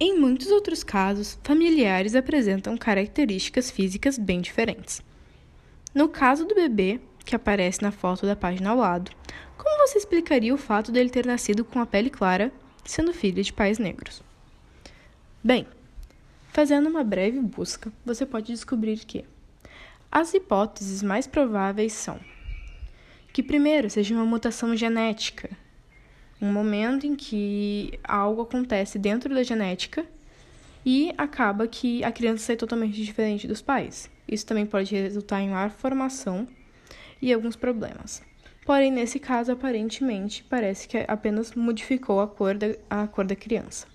Em muitos outros casos, familiares apresentam características físicas bem diferentes. No caso do bebê, que aparece na foto da página ao lado, como você explicaria o fato dele ter nascido com a pele clara, sendo filho de pais negros? Bem, fazendo uma breve busca, você pode descobrir que as hipóteses mais prováveis são que, primeiro, seja uma mutação genética, um momento em que algo acontece dentro da genética e acaba que a criança sai totalmente diferente dos pais. Isso também pode resultar em malformação e alguns problemas. Porém, nesse caso, aparentemente, parece que apenas modificou a cor da, a cor da criança.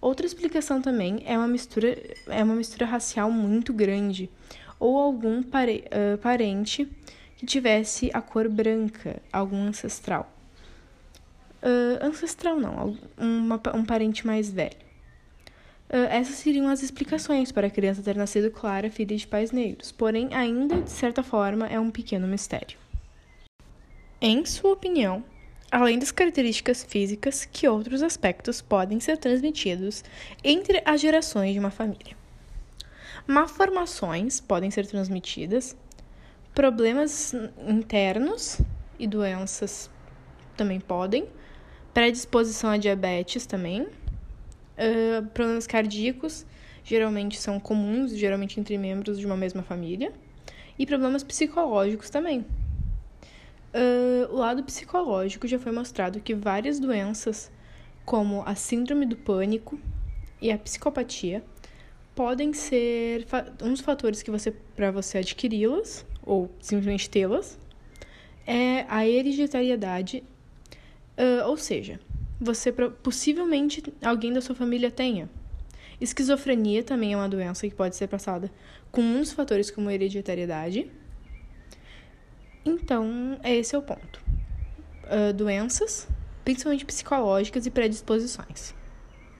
Outra explicação também é uma mistura, é uma mistura racial muito grande, ou algum pare, uh, parente que tivesse a cor branca, algum ancestral. Uh, ancestral não, uma, um parente mais velho. Uh, essas seriam as explicações para a criança ter nascido clara, filha de pais negros, porém, ainda de certa forma, é um pequeno mistério. Em sua opinião, além das características físicas, que outros aspectos podem ser transmitidos entre as gerações de uma família? Malformações podem ser transmitidas, problemas internos e doenças também podem, predisposição a diabetes também, uh, problemas cardíacos geralmente são comuns, geralmente entre membros de uma mesma família, e problemas psicológicos também. Uh, o lado psicológico já foi mostrado que várias doenças, como a síndrome do pânico e a psicopatia, podem ser um dos fatores que você para você adquiri-las ou simplesmente tê-las é a hereditariedade, uh, ou seja, você possivelmente alguém da sua família tenha. Esquizofrenia também é uma doença que pode ser passada com dos fatores como hereditariedade. Então, esse é o ponto. Uh, doenças, principalmente psicológicas e predisposições.